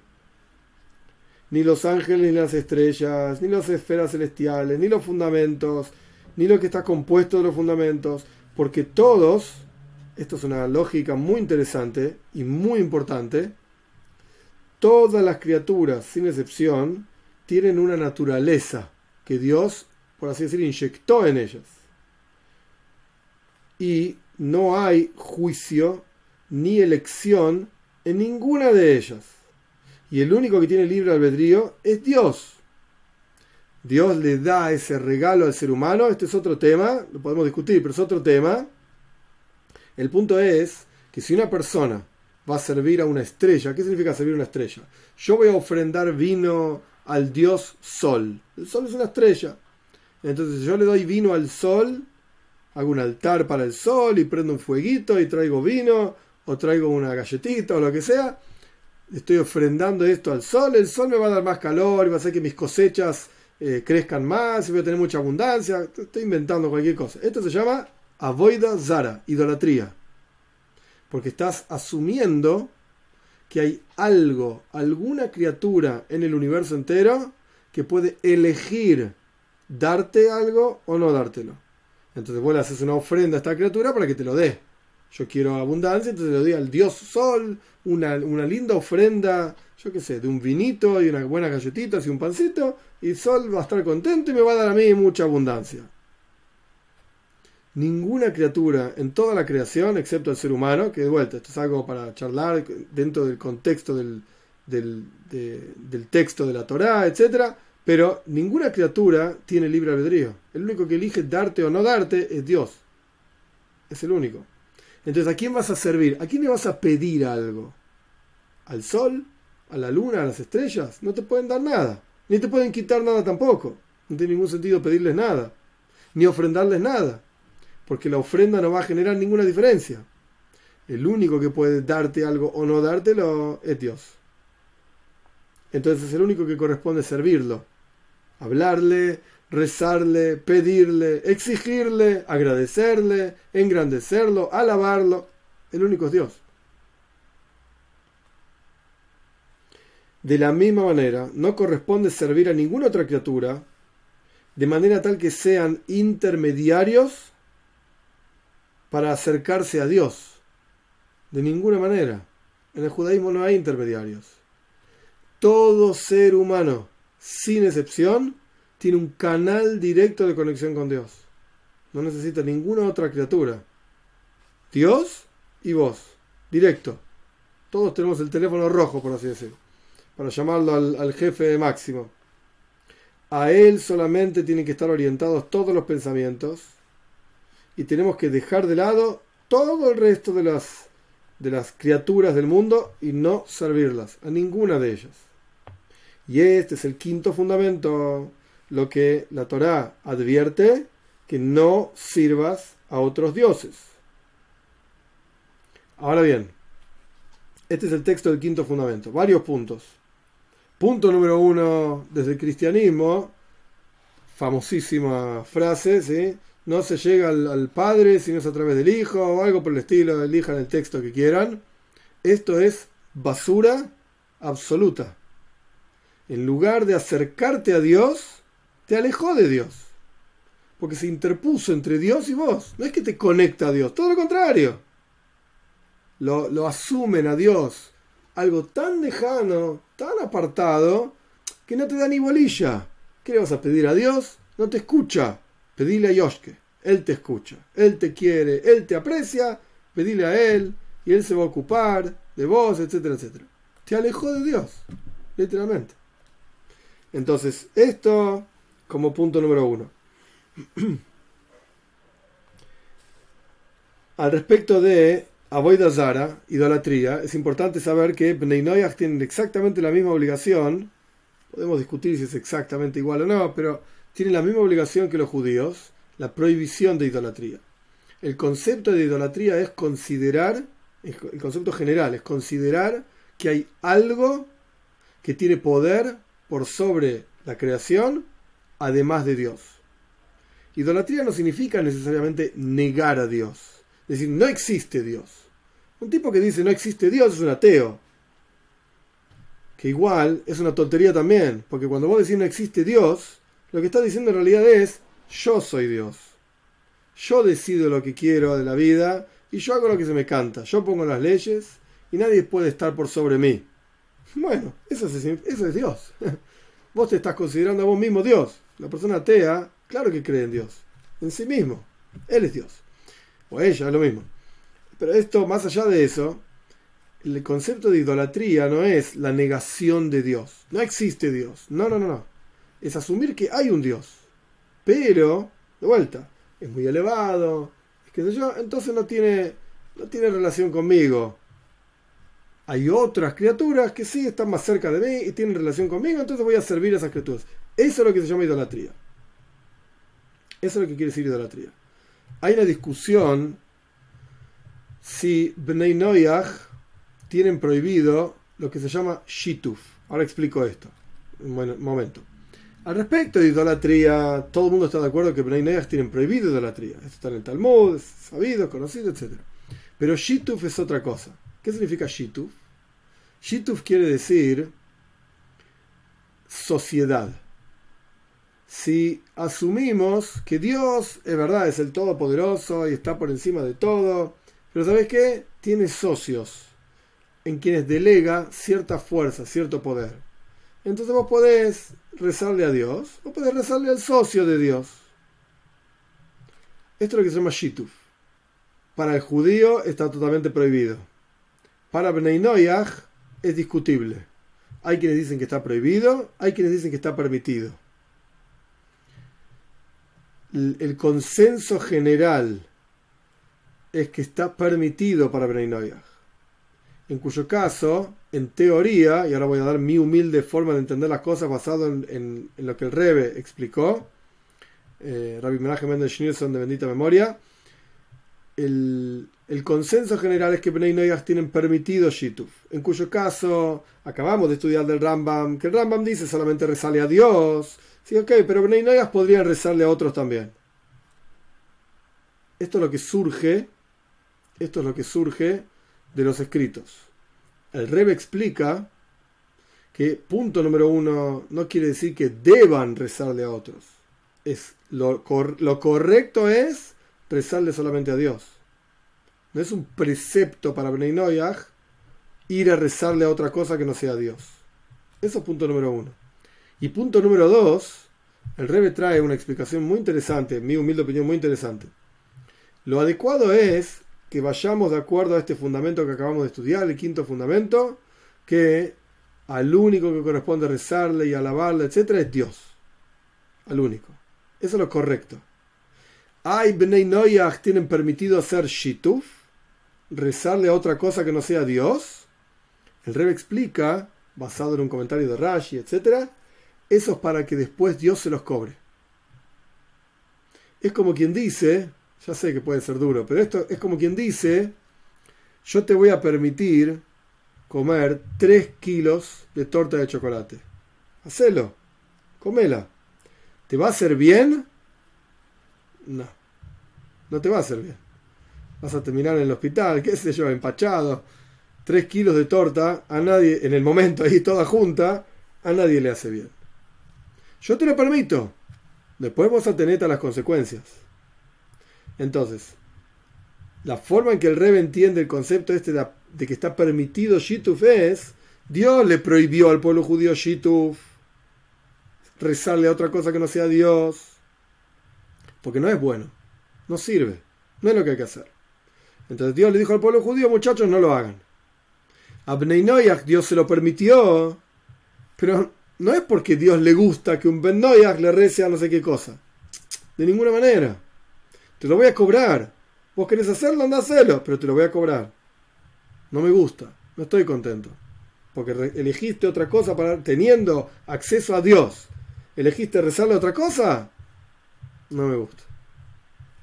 Ni los ángeles, ni las estrellas, ni las esferas celestiales, ni los fundamentos, ni lo que está compuesto de los fundamentos, porque todos, esto es una lógica muy interesante y muy importante, todas las criaturas, sin excepción, tienen una naturaleza que Dios, por así decir, inyectó en ellas. Y no hay juicio ni elección en ninguna de ellas. Y el único que tiene libre albedrío es Dios. Dios le da ese regalo al ser humano. Este es otro tema, lo podemos discutir, pero es otro tema. El punto es que si una persona va a servir a una estrella, ¿qué significa servir a una estrella? Yo voy a ofrendar vino al dios Sol. El Sol es una estrella. Entonces yo le doy vino al Sol, hago un altar para el Sol y prendo un fueguito y traigo vino o traigo una galletita o lo que sea, estoy ofrendando esto al sol, el sol me va a dar más calor y va a hacer que mis cosechas eh, crezcan más y voy a tener mucha abundancia, estoy inventando cualquier cosa. Esto se llama avoida zara, idolatría, porque estás asumiendo que hay algo, alguna criatura en el universo entero que puede elegir darte algo o no dártelo. Entonces vos le haces una ofrenda a esta criatura para que te lo dé. Yo quiero abundancia, entonces le doy al dios sol una, linda ofrenda, yo qué sé, de un vinito y unas buenas galletitas y un pancito, y sol va a estar contento y me va a dar a mí mucha abundancia. Ninguna criatura en toda la creación, excepto el ser humano, que de vuelta, esto es algo para charlar dentro del contexto del, del, del texto de la Torá, etc. Pero ninguna criatura tiene libre albedrío. El único que elige darte o no darte es Dios. Es el único. Entonces, ¿a quién vas a servir? ¿A quién le vas a pedir algo? ¿Al sol? ¿A la luna? ¿A las estrellas? No te pueden dar nada. Ni te pueden quitar nada tampoco. No tiene ningún sentido pedirles nada. Ni ofrendarles nada. Porque la ofrenda no va a generar ninguna diferencia. El único que puede darte algo o no dártelo es Dios. entonces es el único que corresponde servirlo. Hablarle, rezarle, pedirle, exigirle, agradecerle, engrandecerlo, alabarlo. El único es Dios. De la misma manera, no corresponde servir a ninguna otra criatura de manera tal que sean intermediarios para acercarse a Dios. De ninguna manera. En el judaísmo no hay intermediarios. Todo ser humano, sin excepción, tiene un canal directo de conexión con Dios. No necesita ninguna otra criatura. Dios y vos. Directo. Todos tenemos el teléfono rojo, por así decirlo. Para llamarlo al, al jefe máximo. A él solamente tienen que estar orientados todos los pensamientos. Y tenemos que dejar de lado todo el resto de las, de las criaturas del mundo y no servirlas. A ninguna de ellas. Y este es el quinto fundamento lo que la Torá advierte, que no sirvas a otros dioses. Ahora bien, este es el texto del quinto fundamento, varios puntos. Punto número uno, desde el cristianismo, famosísima frase, ¿sí? No se llega al, Padre si no es a través del Hijo o algo por el estilo, elijan el texto que quieran. Esto es basura absoluta. En lugar de acercarte a Dios, te alejó de Dios. Porque se interpuso entre Dios y vos. No es que te conecta a Dios, todo lo contrario. Lo, lo asumen a Dios. Algo tan lejano, tan apartado, que no te da ni bolilla. ¿Qué le vas a pedir a Dios? No te escucha. Pedile a Yoshke. Él te escucha. Él te quiere. Él te aprecia. Pedile a Él. Y Él se va a ocupar de vos, etcétera, etcétera. Te alejó de Dios. Literalmente. Entonces, esto como punto número uno. Al respecto de Avoida Zara, idolatría, es importante saber que Bnei Noyach tienen exactamente la misma obligación. Podemos discutir si es exactamente igual o no, pero tienen la misma obligación que los judíos, la prohibición de idolatría. El concepto de idolatría es considerar, el concepto general es considerar que hay algo que tiene poder por sobre la creación además de Dios. Idolatría no significa necesariamente negar a Dios. Es decir, no existe Dios. Un tipo que dice no existe Dios es un ateo. Que igual es una tontería también, porque cuando vos decís no existe Dios, lo que estás diciendo en realidad es yo soy Dios. Yo decido lo que quiero de la vida y yo hago lo que se me canta. Yo pongo las leyes y nadie puede estar por sobre mí. Bueno, eso es, eso es Dios. Vos te estás considerando a vos mismo Dios. La persona atea, claro que cree en Dios, en sí mismo. Él es Dios. O ella, es lo mismo. Pero esto, más allá de eso, el concepto de idolatría no es la negación de Dios. No existe Dios. No, no, no, no. Es asumir que hay un Dios. Pero, de vuelta, es muy elevado, es yo, entonces no tiene, no tiene relación conmigo. Hay otras criaturas que sí están más cerca de mí y tienen relación conmigo, entonces voy a servir a esas criaturas. Eso es lo que se llama idolatría. Eso es lo que quiere decir idolatría. Hay una discusión si Bnei Noyach tienen prohibido lo que se llama Shituf. Ahora explico esto. Un momento. Al respecto de idolatría, todo el mundo está de acuerdo que Bnei Noyach tienen prohibido idolatría. Esto está en el Talmud, es sabido, conocido, etc. Pero Shituf es otra cosa. ¿Qué significa Shituf? Shituf quiere decir sociedad si asumimos que Dios es verdad, es el Todopoderoso y está por encima de todo, pero ¿sabes qué? Tiene socios en quienes delega cierta fuerza, cierto poder. Entonces vos podés rezarle a Dios o podés rezarle al socio de Dios. Esto es lo que se llama Shituf. Para el judío está totalmente prohibido. Para Bnei es discutible. Hay quienes dicen que está prohibido, hay quienes dicen que está permitido el consenso general es que está permitido para Bnei En cuyo caso, en teoría, y ahora voy a dar mi humilde forma de entender las cosas basado en, lo que el Rebe explicó, eh, Rabbi Menachem Mendel Schneerson de bendita memoria, el, consenso general es que Bnei Noyach tienen permitido Shituf, en cuyo caso acabamos de estudiar del Rambam, que el Rambam dice solamente rezarle a Dios. Sí, ok, pero Bnei Noyach podrían rezarle a otros también. Esto es lo que surge, esto es lo que surge de los escritos. El Rebe explica que punto número uno no quiere decir que deban rezarle a otros. Es, lo, correcto es rezarle solamente a Dios. No es un precepto para Noyach ir a rezarle a otra cosa que no sea Dios. Eso es punto número uno. Y punto número dos, el Rebe trae una explicación muy interesante, mi humilde opinión muy interesante. Lo adecuado es que vayamos de acuerdo a este fundamento que acabamos de estudiar, el quinto fundamento, que al único que corresponde rezarle y alabarle, etc., es Dios. Al único. Eso es lo correcto. Hay Bnei Noyach tienen permitido hacer shituf, rezarle a otra cosa que no sea Dios. El Rebe explica, basado en un comentario de Rashi, etc., eso es para que después Dios se los cobre. Es como quien dice, ya sé que puede ser duro, pero esto es como quien dice, yo te voy a permitir comer 3 kilos de torta de chocolate. Hacelo, comela. ¿Te va a hacer bien? No, no te va a hacer bien. Vas a terminar en el hospital, qué sé yo, empachado. 3 kilos de torta, a nadie, en el momento ahí toda junta, a nadie le hace bien. Yo te lo permito. Después vos atenete a las consecuencias. Entonces, la forma en que el Rebe entiende el concepto este de, que está permitido Shituf es, Dios le prohibió al pueblo judío Shituf rezarle a otra cosa que no sea Dios, porque no es bueno, no sirve, no es lo que hay que hacer. Entonces Dios le dijo al pueblo judío, muchachos, no lo hagan. A Bnei Dios se lo permitió, pero no es porque Dios le gusta que un Ben le rece a no sé qué cosa. De ninguna manera. Te lo voy a cobrar. Vos querés hacerlo, anda a hacerlo, pero te lo voy a cobrar. No me gusta, no estoy contento. Porque elegiste otra cosa para teniendo acceso a Dios. ¿Elegiste rezarle otra cosa? No me gusta.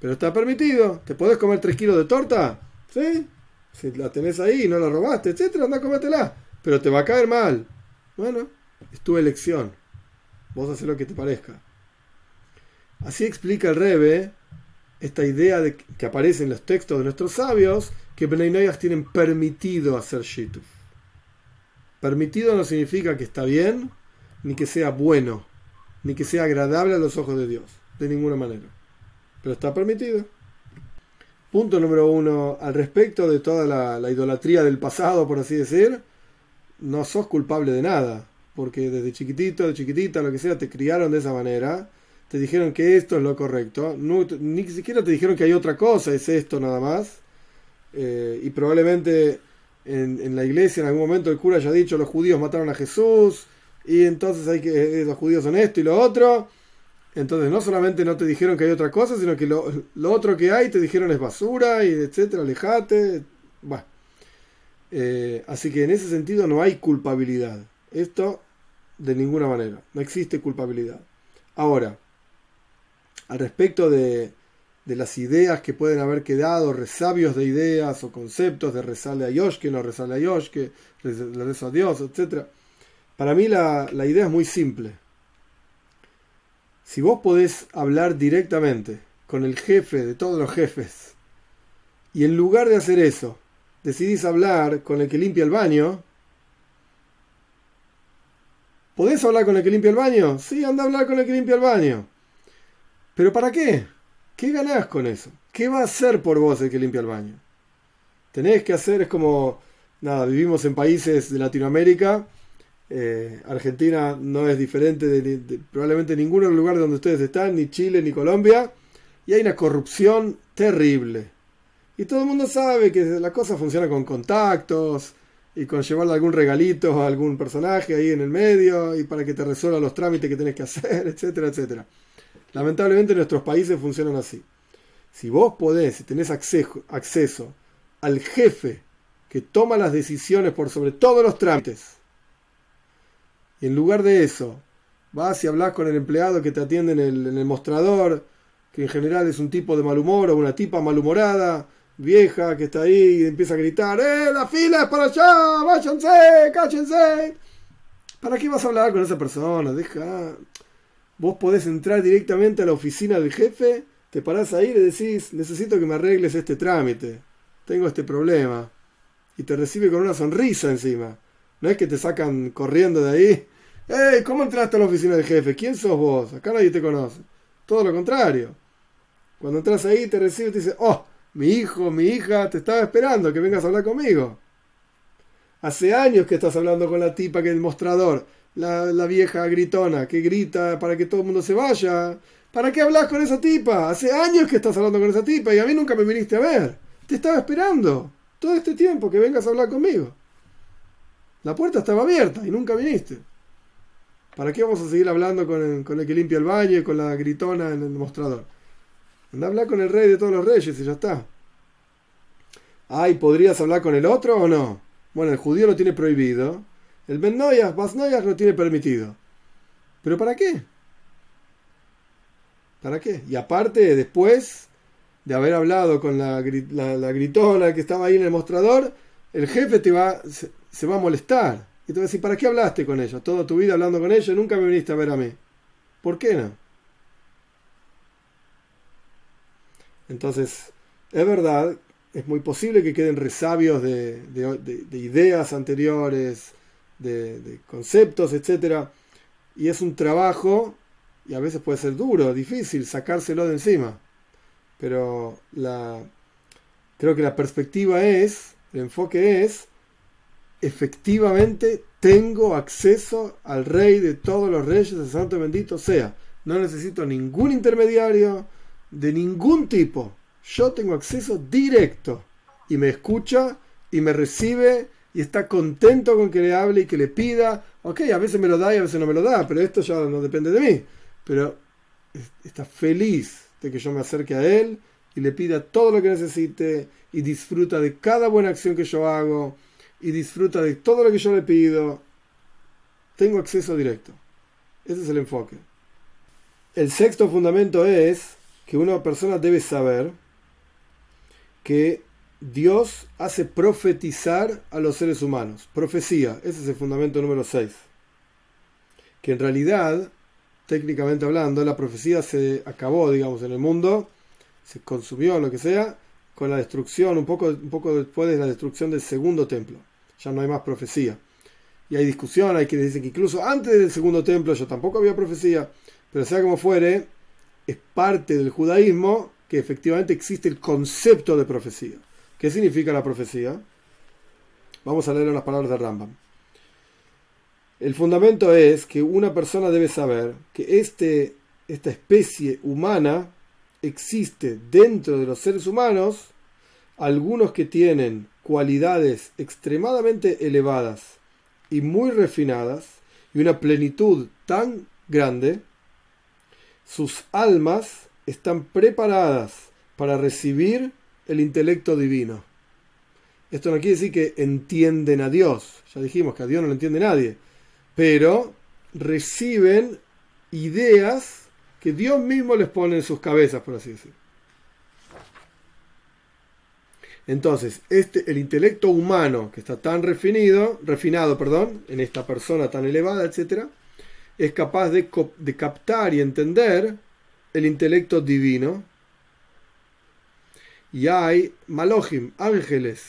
Pero está permitido. ¿Te podés comer 3 kilos de torta? ¿Sí? Si la tenés ahí no la robaste, etcétera, anda a comértela. Pero te va a caer mal. Bueno, es tu elección. Vos haces lo que te parezca. Así explica el Rebe esta idea de que aparece en los textos de nuestros sabios, que Bnei tienen permitido hacer Shituf. Permitido no significa que está bien, ni que sea bueno, ni que sea agradable a los ojos de Dios, de ninguna manera. Pero está permitido. Punto número uno, al respecto de toda la, la idolatría del pasado, por así decir, no sos culpable de nada, porque desde chiquitito, de chiquitita, lo que sea, te criaron de esa manera te dijeron que esto es lo correcto, ni siquiera te dijeron que hay otra cosa, es esto nada más. Eh, y probablemente en, la iglesia en algún momento el cura haya dicho los judíos mataron a Jesús y entonces hay que eh, los judíos son esto y lo otro. Entonces no solamente no te dijeron que hay otra cosa, sino que lo, otro que hay te dijeron es basura y etcétera, alejate. Eh, así que en ese sentido no hay culpabilidad. Esto de ninguna manera. No existe culpabilidad. Ahora, al respecto de, las ideas que pueden haber quedado, resabios de ideas o conceptos de rezarle a Yoshke, no rezarle a Yoshke, le rezo a Dios, etc. Para mí la, la idea es muy simple. Si vos podés hablar directamente con el jefe de todos los jefes y en lugar de hacer eso decidís hablar con el que limpia el baño, ¿podés hablar con el que limpia el baño? Sí, anda a hablar con el que limpia el baño. ¿Pero para qué? ¿Qué ganás con eso? ¿Qué va a hacer por vos el que limpia el baño? Tenés que hacer, es como, nada, vivimos en países de Latinoamérica, eh, Argentina no es diferente de, probablemente ninguno lugares donde ustedes están, ni Chile, ni Colombia, y hay una corrupción terrible. Y todo el mundo sabe que la cosa funciona con contactos y con llevarle algún regalito a algún personaje ahí en el medio y para que te resuelva los trámites que tenés que hacer, etcétera, etcétera. Lamentablemente nuestros países funcionan así. Si vos podés, si tenés acceso, acceso al jefe que toma las decisiones por sobre todos los trámites, y en lugar de eso, vas y hablas con el empleado que te atiende en el, mostrador, que en general es un tipo de mal humor o una tipa malhumorada, vieja que está ahí y empieza a gritar, ¡eh, la fila es para allá! ¡Váyanse! ¡Cállense! ¿Para qué vas a hablar con esa persona? Deja. Vos podés entrar directamente a la oficina del jefe, te parás ahí y le decís, necesito que me arregles este trámite, tengo este problema. Y te recibe con una sonrisa encima. No es que te sacan corriendo de ahí. ¡Ey! ¿Cómo entraste a la oficina del jefe? ¿Quién sos vos? Acá nadie te conoce. Todo lo contrario. Cuando entras ahí te recibe y te dice, oh, mi hijo, mi hija, te estaba esperando que vengas a hablar conmigo. Hace años que estás hablando con la tipa que es el mostrador, la, la vieja gritona que grita para que todo el mundo se vaya. ¿Para qué hablas con esa tipa? Hace años que estás hablando con esa tipa y a mí nunca me viniste a ver. Te estaba esperando todo este tiempo que vengas a hablar conmigo. La puerta estaba abierta y nunca viniste. ¿Para qué vamos a seguir hablando con el, con el que limpia el baño y con la gritona en el mostrador? Anda a hablar con el rey de todos los reyes y ya está. Ay, ¿podrías hablar con el otro o no? Bueno, el judío lo tiene prohibido. El Ben Noyas, lo tiene permitido. ¿Pero para qué? ¿Para qué? Y aparte, después de haber hablado con la, la, gritona que estaba ahí en el mostrador, el jefe te va, se, va a molestar. Y te va a decir, ¿para qué hablaste con ella? Toda tu vida hablando con ella y nunca me viniste a ver a mí. ¿Por qué no? Entonces, es verdad, es muy posible que queden resabios de, ideas anteriores, de, conceptos, etc. Y es un trabajo, y a veces puede ser duro, difícil, sacárselo de encima. Pero la, creo que la perspectiva es, el enfoque es, efectivamente tengo acceso al rey de todos los reyes, el santo bendito sea. No necesito ningún intermediario, de ningún tipo. Yo tengo acceso directo y me escucha y me recibe y está contento con que le hable y que le pida. Ok, a veces me lo da y a veces no me lo da, pero esto ya no depende de mí. Pero está feliz de que yo me acerque a él y le pida todo lo que necesite y disfruta de cada buena acción que yo hago y disfruta de todo lo que yo le pido. Tengo acceso directo. Ese es el enfoque. El sexto fundamento es que una persona debe saber que Dios hace profetizar a los seres humanos. Profecía, ese es el fundamento número 6. Que en realidad, técnicamente hablando, la profecía se acabó, digamos, en el mundo, se consumió, lo que sea, con la destrucción, un poco, un poco después de la destrucción del segundo templo. Ya no hay más profecía. Y hay discusión, hay que decir que incluso antes del segundo templo ya tampoco había profecía, pero sea como fuere, es parte del judaísmo que efectivamente existe el concepto de profecía. ¿Qué significa la profecía? Vamos a leer las palabras de Rambam. El fundamento es que una persona debe saber que este, esta especie humana existe dentro de los seres humanos algunos que tienen cualidades extremadamente elevadas y muy refinadas y una plenitud tan grande sus almas están preparadas para recibir el intelecto divino. Esto no quiere decir que entienden a Dios, ya dijimos que a Dios no lo entiende nadie, pero reciben ideas que Dios mismo les pone en sus cabezas, por así decirlo. Entonces, este, el intelecto humano que está tan refinado, refinado, perdón, en esta persona tan elevada, etcétera, es capaz de captar y entender el intelecto divino. Y hay Malohim, ángeles,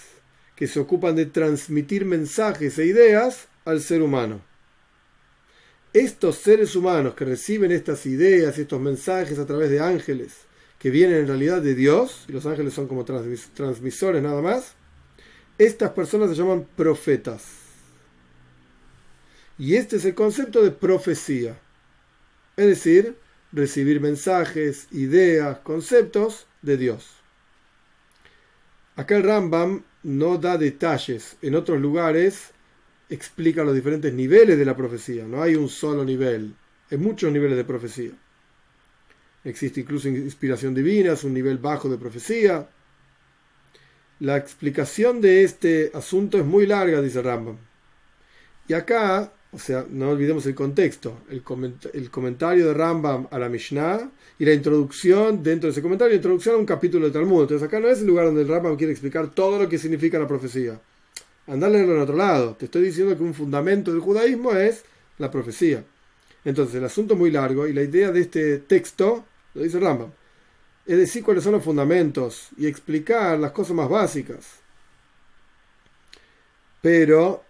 que se ocupan de transmitir mensajes e ideas al ser humano. Estos seres humanos que reciben estas ideas y estos mensajes a través de ángeles, que vienen en realidad de Dios, y los ángeles son como transmisores nada más, estas personas se llaman profetas. Y este es el concepto de profecía. Es decir, recibir mensajes, ideas, conceptos de Dios. Acá el Rambam no da detalles. En otros lugares explica los diferentes niveles de la profecía. No hay un solo nivel. Hay muchos niveles de profecía. Existe incluso inspiración divina, es un nivel bajo de profecía. La explicación de este asunto es muy larga, dice Rambam. Y acá o sea, no olvidemos el contexto, el, comentario de Rambam a la Mishnah y la introducción, dentro de ese comentario, la introducción a un capítulo de Talmud. Entonces acá no es el lugar donde el Rambam quiere explicar todo lo que significa la profecía. Andale en otro lado. Te estoy diciendo que un fundamento del judaísmo es la profecía. Entonces el asunto es muy largo y la idea de este texto, lo dice Rambam, es decir cuáles son los fundamentos y explicar las cosas más básicas. Pero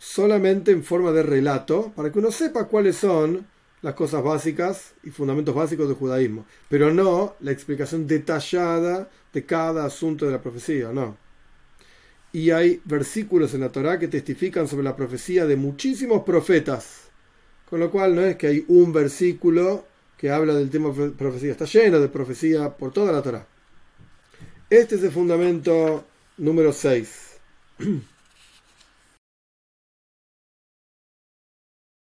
solamente en forma de relato, para que uno sepa cuáles son las cosas básicas y fundamentos básicos del judaísmo, pero no la explicación detallada de cada asunto de la profecía, no. Y hay versículos en la Torá que testifican sobre la profecía de muchísimos profetas, con lo cual no es que hay un versículo que habla del tema de profecía, está lleno de profecía por toda la Torá. Este es el fundamento número 6.